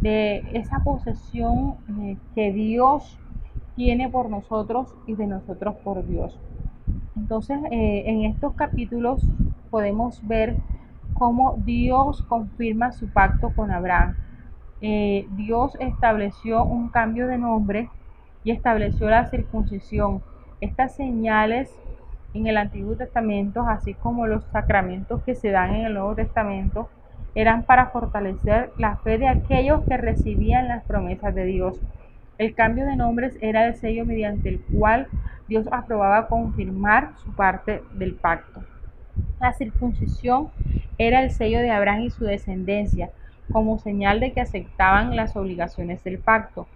de esa posesión eh, que Dios tiene por nosotros y de nosotros por Dios. Entonces, eh, en estos capítulos podemos ver cómo Dios confirma su pacto con Abraham. Eh, Dios estableció un cambio de nombre y estableció la circuncisión. Estas señales en el Antiguo Testamento, así como los sacramentos que se dan en el Nuevo Testamento, eran para fortalecer la fe de aquellos que recibían las promesas de Dios. El cambio de nombres era el sello mediante el cual Dios aprobaba confirmar su parte del pacto. La circuncisión era el sello de Abraham y su descendencia, como señal de que aceptaban las obligaciones del pacto.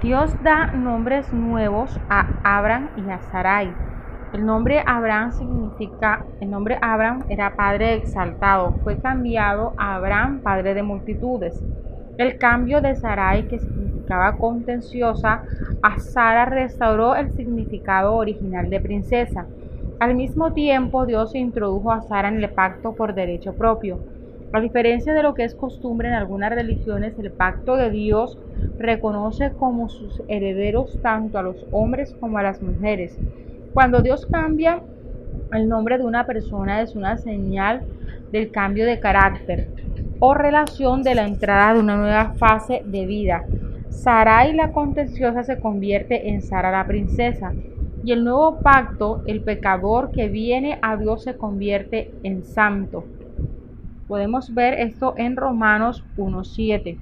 Dios da nombres nuevos a Abraham y a Sarai, el nombre Abraham significa, el nombre Abraham era padre exaltado, fue cambiado a Abraham, padre de multitudes. El cambio de Sarai, que significaba contenciosa, a Sara restauró el significado original de princesa. Al mismo tiempo, Dios introdujo a Sara en el pacto por derecho propio. A diferencia de lo que es costumbre en algunas religiones, el pacto de Dios reconoce como sus herederos tanto a los hombres como a las mujeres. Cuando Dios cambia el nombre de una persona es una señal del cambio de carácter o relación de la entrada de una nueva fase de vida. Sarai la contenciosa se convierte en Sara la princesa y el nuevo pacto, el pecador que viene a Dios se convierte en santo. Podemos ver esto en Romanos 1.7.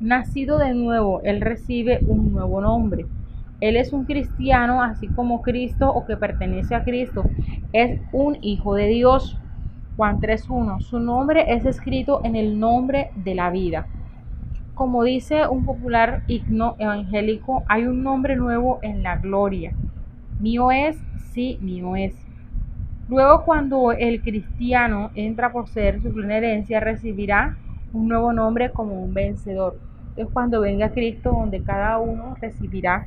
Nacido de nuevo, él recibe un nuevo nombre. Él es un cristiano, así como Cristo o que pertenece a Cristo. Es un hijo de Dios. Juan 3.1. Su nombre es escrito en el nombre de la vida. Como dice un popular himno evangélico, hay un nombre nuevo en la gloria. Mío es, sí, mío es. Luego cuando el cristiano entra por ser su plena herencia, recibirá un nuevo nombre como un vencedor. Es cuando venga Cristo donde cada uno recibirá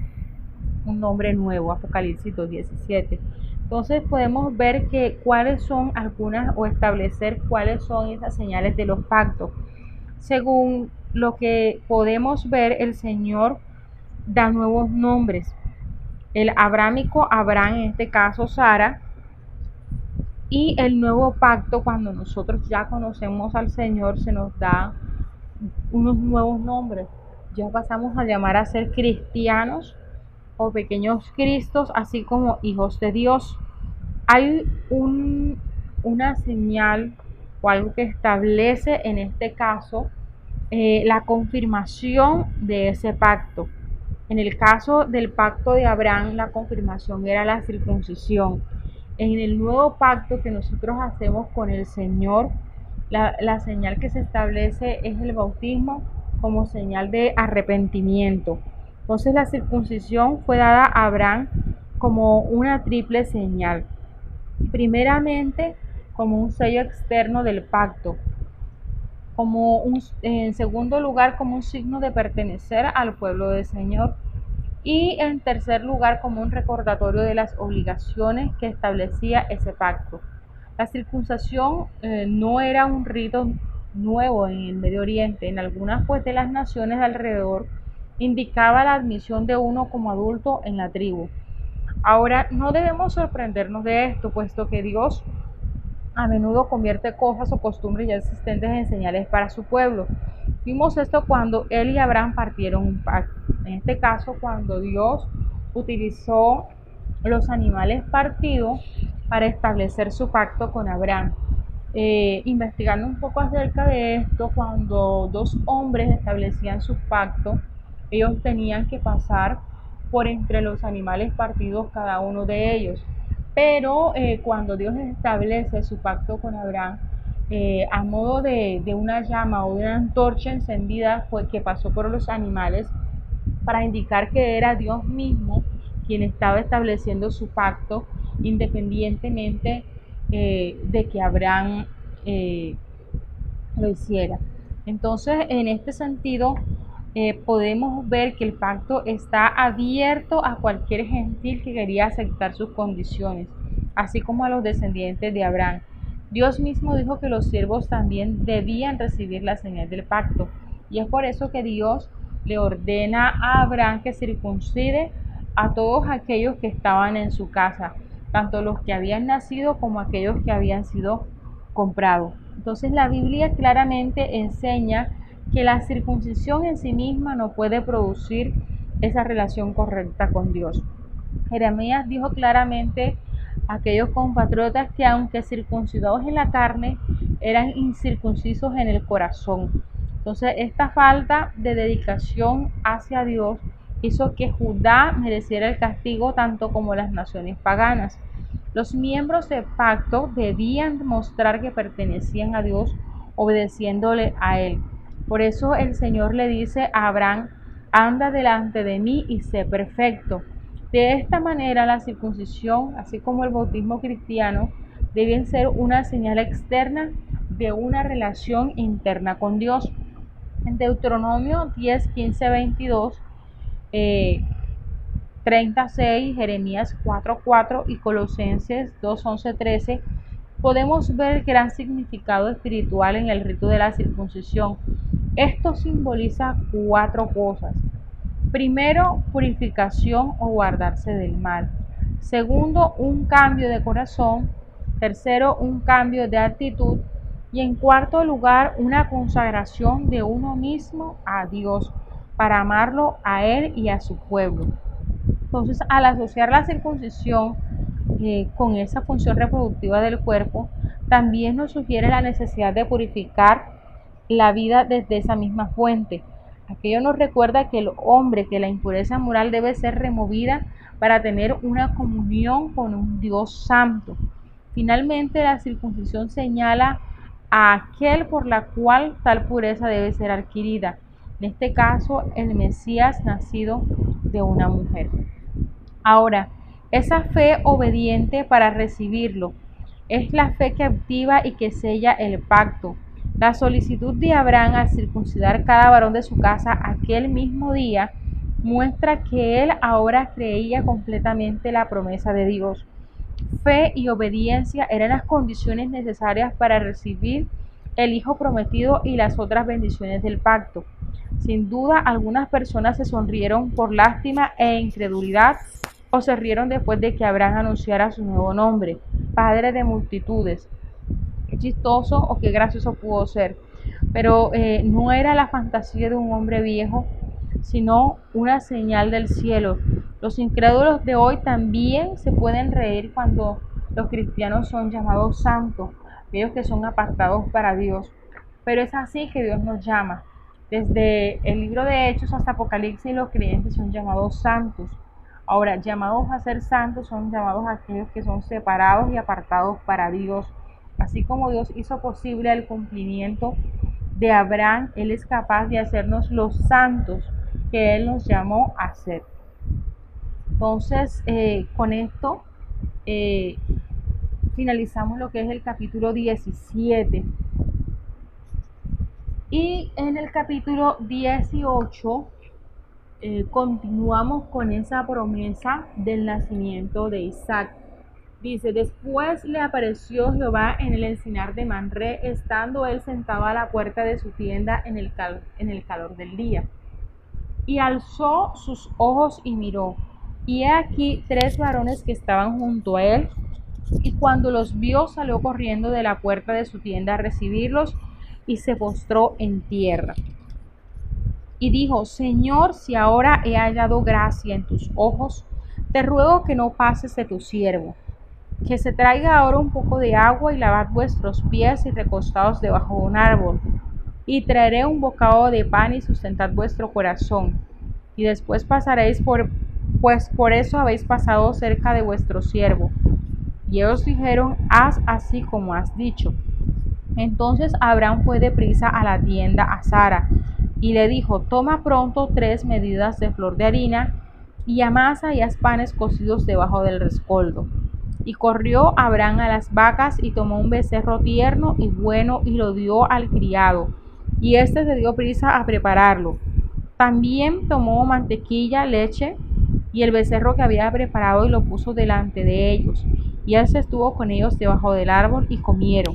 un nombre nuevo, Apocalipsis 2.17. Entonces podemos ver que cuáles son algunas o establecer cuáles son esas señales de los pactos. Según lo que podemos ver, el Señor da nuevos nombres. El abrámico, Abraham, en este caso Sara, y el nuevo pacto, cuando nosotros ya conocemos al Señor, se nos da unos nuevos nombres. Ya pasamos a llamar a ser cristianos o pequeños cristos, así como hijos de Dios. Hay un, una señal o algo que establece en este caso eh, la confirmación de ese pacto. En el caso del pacto de Abraham, la confirmación era la circuncisión. En el nuevo pacto que nosotros hacemos con el Señor, la, señal que se establece es el bautismo como señal de arrepentimiento. Entonces la circuncisión fue dada a Abraham como una triple señal. Primeramente, como un sello externo del pacto. Como un, en segundo lugar, como un signo de pertenecer al pueblo del Señor. Y en tercer lugar, como un recordatorio de las obligaciones que establecía ese pacto. La circuncisión eh, no era un rito nuevo en el Medio Oriente. En algunas pues, de las naciones de alrededor indicaba la admisión de uno como adulto en la tribu. Ahora, no debemos sorprendernos de esto, puesto que Dios a menudo convierte cosas o costumbres ya existentes en señales para su pueblo. Vimos esto cuando él y Abraham partieron un pacto. En este caso, cuando Dios utilizó los animales partidos para establecer su pacto con Abraham. Eh, investigando un poco acerca de esto, cuando dos hombres establecían su pacto, ellos tenían que pasar por entre los animales partidos cada uno de ellos. Pero eh, cuando Dios establece su pacto con Abraham, eh, a modo de, una llama o de una antorcha encendida fue que pasó por los animales para indicar que era Dios mismo quien estaba estableciendo su pacto independientemente eh, de que Abraham lo hiciera. Entonces, en este sentido, eh, podemos ver que el pacto está abierto a cualquier gentil que quería aceptar sus condiciones, así como a los descendientes de Abraham. Dios mismo dijo que los siervos también debían recibir la señal del pacto, y es por eso que Dios le ordena a Abraham que circuncide a todos aquellos que estaban en su casa, tanto los que habían nacido como aquellos que habían sido comprados. Entonces la Biblia claramente enseña que la circuncisión en sí misma no puede producir esa relación correcta con Dios. Jeremías dijo claramente a aquellos compatriotas que aunque circuncidados en la carne, eran incircuncisos en el corazón. Entonces esta falta de dedicación hacia Dios hizo que Judá mereciera el castigo tanto como las naciones paganas. Los miembros del pacto debían mostrar que pertenecían a Dios obedeciéndole a Él. Por eso el Señor le dice a Abraham, anda delante de mí y sé perfecto. De esta manera la circuncisión, así como el bautismo cristiano, deben ser una señal externa de una relación interna con Dios. En Deuteronomio 10, 15, 22, 36, Jeremías 4, 4 y Colosenses 2, 11, 13, podemos ver el gran significado espiritual en el rito de la circuncisión esto simboliza cuatro cosas. Primero, purificación o guardarse del mal. Segundo, un cambio de corazón. Tercero, un cambio de actitud. Y en cuarto lugar, una consagración de uno mismo a Dios para amarlo a Él y a su pueblo. Entonces, al asociar la circuncisión eh, con esa función reproductiva del cuerpo, también nos sugiere la necesidad de purificar la vida desde esa misma fuente. Aquello nos recuerda que el hombre, que la impureza moral debe ser removida para tener una comunión con un Dios santo. Finalmente, la circuncisión señala a aquel por la cual tal pureza debe ser adquirida. En este caso, el Mesías nacido de una mujer. Ahora, esa fe obediente para recibirlo es la fe que activa y que sella el pacto. La solicitud de Abraham al circuncidar cada varón de su casa aquel mismo día muestra que él ahora creía completamente la promesa de Dios. Fe y obediencia eran las condiciones necesarias para recibir el Hijo prometido y las otras bendiciones del pacto. Sin duda, algunas personas se sonrieron por lástima e incredulidad o se rieron después de que Abraham anunciara su nuevo nombre, Padre de multitudes chistoso o qué gracioso pudo ser. Pero eh, no era la fantasía de un hombre viejo, sino una señal del cielo. Los incrédulos de hoy también se pueden reír cuando los cristianos son llamados santos, aquellos que son apartados para Dios. Pero es así que Dios nos llama. Desde el libro de Hechos hasta Apocalipsis los creyentes son llamados santos. Ahora, llamados a ser santos son llamados a aquellos que son separados y apartados para Dios. Así como Dios hizo posible el cumplimiento de Abraham, Él es capaz de hacernos los santos que Él nos llamó a ser. Entonces, eh, con esto eh, finalizamos lo que es el capítulo 17. Y en el capítulo 18 eh, continuamos con esa promesa del nacimiento de Isaac. Dice, después le apareció Jehová en el encinar de Manré, estando él sentado a la puerta de su tienda en el, en el calor del día. Y alzó sus ojos y miró, y he aquí tres varones que estaban junto a él, y cuando los vio salió corriendo de la puerta de su tienda a recibirlos, y se postró en tierra. Y dijo, Señor, si ahora he hallado gracia en tus ojos, te ruego que no pases de tu siervo que se traiga ahora un poco de agua y lavad vuestros pies y recostados debajo de un árbol. Y traeré un bocado de pan y sustentad vuestro corazón. Y después pasaréis por, pues por eso habéis pasado cerca de vuestro siervo. Y ellos dijeron, haz así como has dicho. Entonces Abraham fue deprisa a la tienda a Sara y le dijo, toma pronto tres medidas de flor de harina y amasa y haz panes cocidos debajo del rescoldo y corrió Abraham a las vacas y tomó un becerro tierno y bueno y lo dio al criado. Y éste se dio prisa a prepararlo. También tomó mantequilla, leche y el becerro que había preparado y lo puso delante de ellos. Y él se estuvo con ellos debajo del árbol y comieron.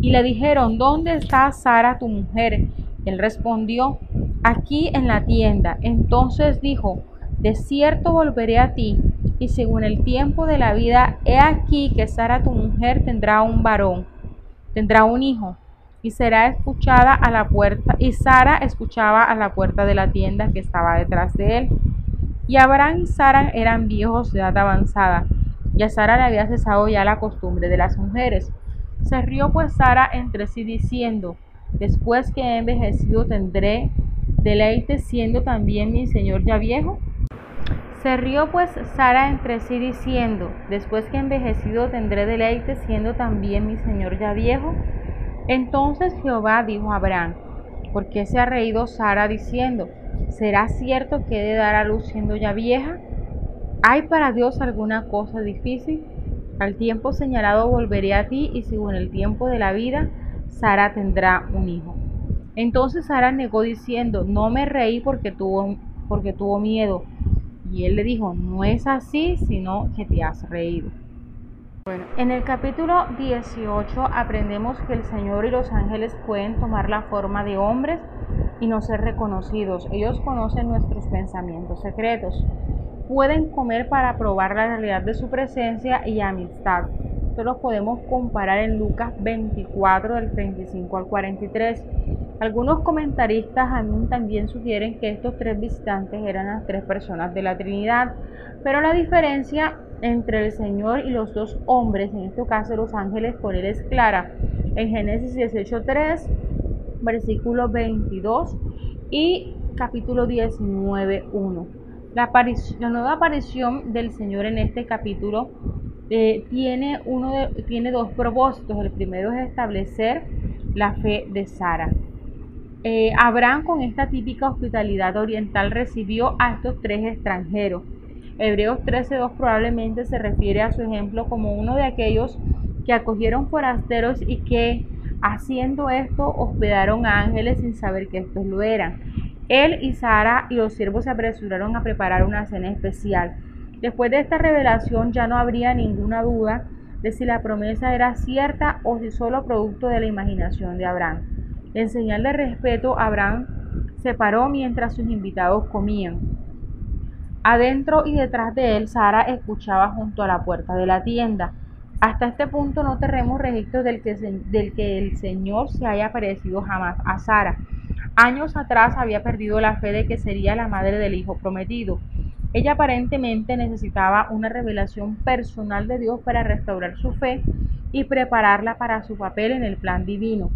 Y le dijeron, ¿dónde está Sara tu mujer? Él respondió, aquí en la tienda. Entonces dijo, de cierto volveré a ti y según el tiempo de la vida, he aquí que Sara tu mujer tendrá un varón, tendrá un hijo, y será escuchada a la puerta, y Sara escuchaba a la puerta de la tienda que estaba detrás de él. Y Abraham y Sara eran viejos de edad avanzada, y a Sara le había cesado ya la costumbre de las mujeres. Se rió pues Sara entre sí diciendo, después que he envejecido tendré deleite siendo también mi señor ya viejo. Se rió pues Sara entre sí diciendo, después que envejecido tendré deleite siendo también mi señor ya viejo. Entonces Jehová dijo a Abraham, ¿por qué se ha reído Sara diciendo, ¿será cierto que he de dar a luz siendo ya vieja? ¿Hay para Dios alguna cosa difícil? Al tiempo señalado volveré a ti y según el tiempo de la vida, Sara tendrá un hijo. Entonces Sara negó diciendo, no me reí porque tuvo, porque tuvo miedo y él le dijo, no es así, sino que te has reído. Bueno, en el capítulo 18 aprendemos que el Señor y los ángeles pueden tomar la forma de hombres y no ser reconocidos. Ellos conocen nuestros pensamientos secretos. Pueden comer para probar la realidad de su presencia y amistad. Esto lo podemos comparar en Lucas 24 del 35 al 43. Algunos comentaristas también sugieren que estos tres visitantes eran las tres personas de la Trinidad, pero la diferencia entre el Señor y los dos hombres, en este caso los ángeles, por él es clara. En Génesis 18.3, versículo 22 y capítulo 19.1. La, la nueva aparición del Señor en este capítulo eh, tiene, uno tiene dos propósitos. El primero es establecer la fe de Sara. Eh, Abraham con esta típica hospitalidad oriental recibió a estos tres extranjeros. Hebreos 13.2 probablemente se refiere a su ejemplo como uno de aquellos que acogieron forasteros y que haciendo esto hospedaron a ángeles sin saber que estos lo eran. Él y Sara y los siervos se apresuraron a preparar una cena especial. Después de esta revelación ya no habría ninguna duda de si la promesa era cierta o si solo producto de la imaginación de Abraham. En señal de respeto, Abraham se paró mientras sus invitados comían. Adentro y detrás de él, Sara escuchaba junto a la puerta de la tienda. Hasta este punto no tenemos registro del que, del que el Señor se haya aparecido jamás a Sara. Años atrás había perdido la fe de que sería la madre del hijo prometido. Ella aparentemente necesitaba una revelación personal de Dios para restaurar su fe y prepararla para su papel en el plan divino.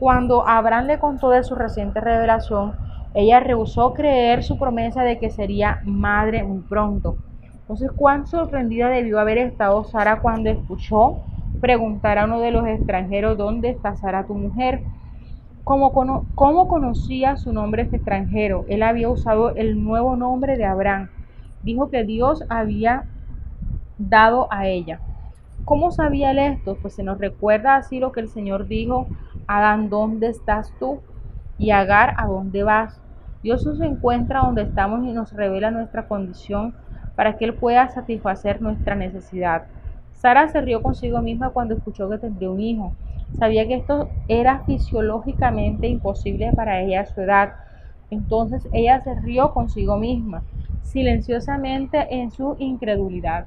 Cuando Abraham le contó de su reciente revelación, ella rehusó creer su promesa de que sería madre muy pronto. Entonces, cuán sorprendida debió haber estado Sara cuando escuchó preguntar a uno de los extranjeros, ¿dónde está Sara tu mujer? ¿Cómo, ¿Cómo conocía su nombre este extranjero? Él había usado el nuevo nombre de Abraham. Dijo que Dios había dado a ella. ¿Cómo sabía él esto? Pues se nos recuerda así lo que el Señor dijo, Adán, ¿dónde estás tú? Y Agar, ¿a dónde vas? Dios nos encuentra donde estamos y nos revela nuestra condición para que Él pueda satisfacer nuestra necesidad. Sara se rió consigo misma cuando escuchó que tendría un hijo. Sabía que esto era fisiológicamente imposible para ella a su edad. Entonces ella se rió consigo misma, silenciosamente en su incredulidad.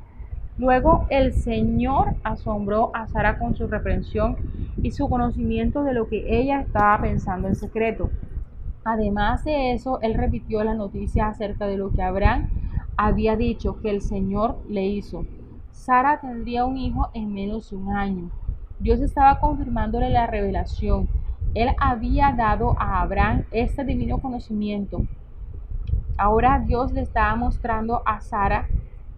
Luego el Señor asombró a Sara con su reprensión y su conocimiento de lo que ella estaba pensando en secreto. Además de eso, él repitió la noticia acerca de lo que Abraham había dicho que el Señor le hizo. Sara tendría un hijo en menos de un año. Dios estaba confirmándole la revelación. Él había dado a Abraham este divino conocimiento. Ahora Dios le estaba mostrando a Sara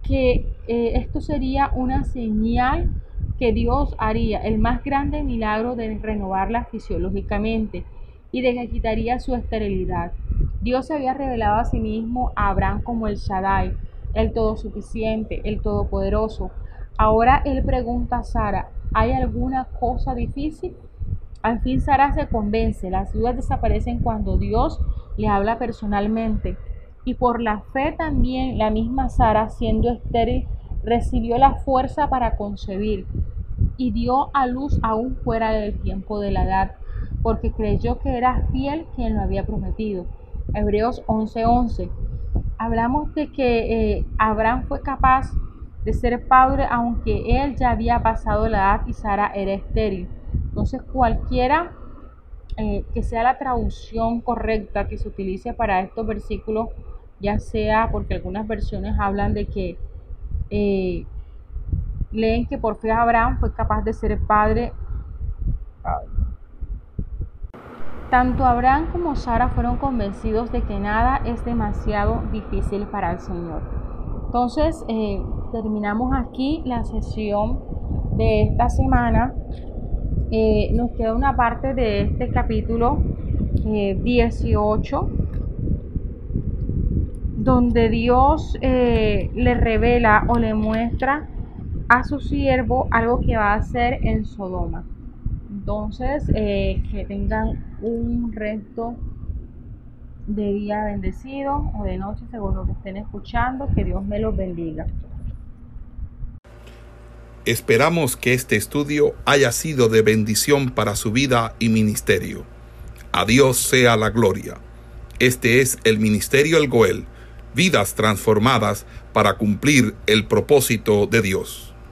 que eh, esto sería una señal que Dios haría, el más grande milagro de renovarla fisiológicamente y de que quitaría su esterilidad. Dios se había revelado a sí mismo a Abraham como el Shaddai, el Todosuficiente, el Todopoderoso. Ahora él pregunta a Sara, ¿hay alguna cosa difícil? Al fin Sara se convence, las dudas desaparecen cuando Dios le habla personalmente. Y por la fe también la misma Sara, siendo estéril, recibió la fuerza para concebir y dio a luz aún fuera del tiempo de la edad, porque creyó que era fiel quien lo había prometido. Hebreos 11:11. Hablamos de que eh, Abraham fue capaz de ser padre aunque él ya había pasado la edad y Sara era estéril. Entonces cualquiera eh, que sea la traducción correcta que se utilice para estos versículos ya sea porque algunas versiones hablan de que eh, leen que por fe Abraham fue capaz de ser padre. Tanto Abraham como Sara fueron convencidos de que nada es demasiado difícil para el Señor. Entonces, eh, terminamos aquí la sesión de esta semana. Eh, nos queda una parte de este capítulo 18 donde Dios eh, le revela o le muestra a su siervo algo que va a hacer en Sodoma. Entonces, eh, que tengan un resto de día bendecido o de noche, según lo que estén escuchando, que Dios me los bendiga.
Esperamos que este estudio haya sido de bendición para su vida y ministerio. A Dios sea la gloria. Este es el Ministerio El Goel vidas transformadas para cumplir el propósito de Dios.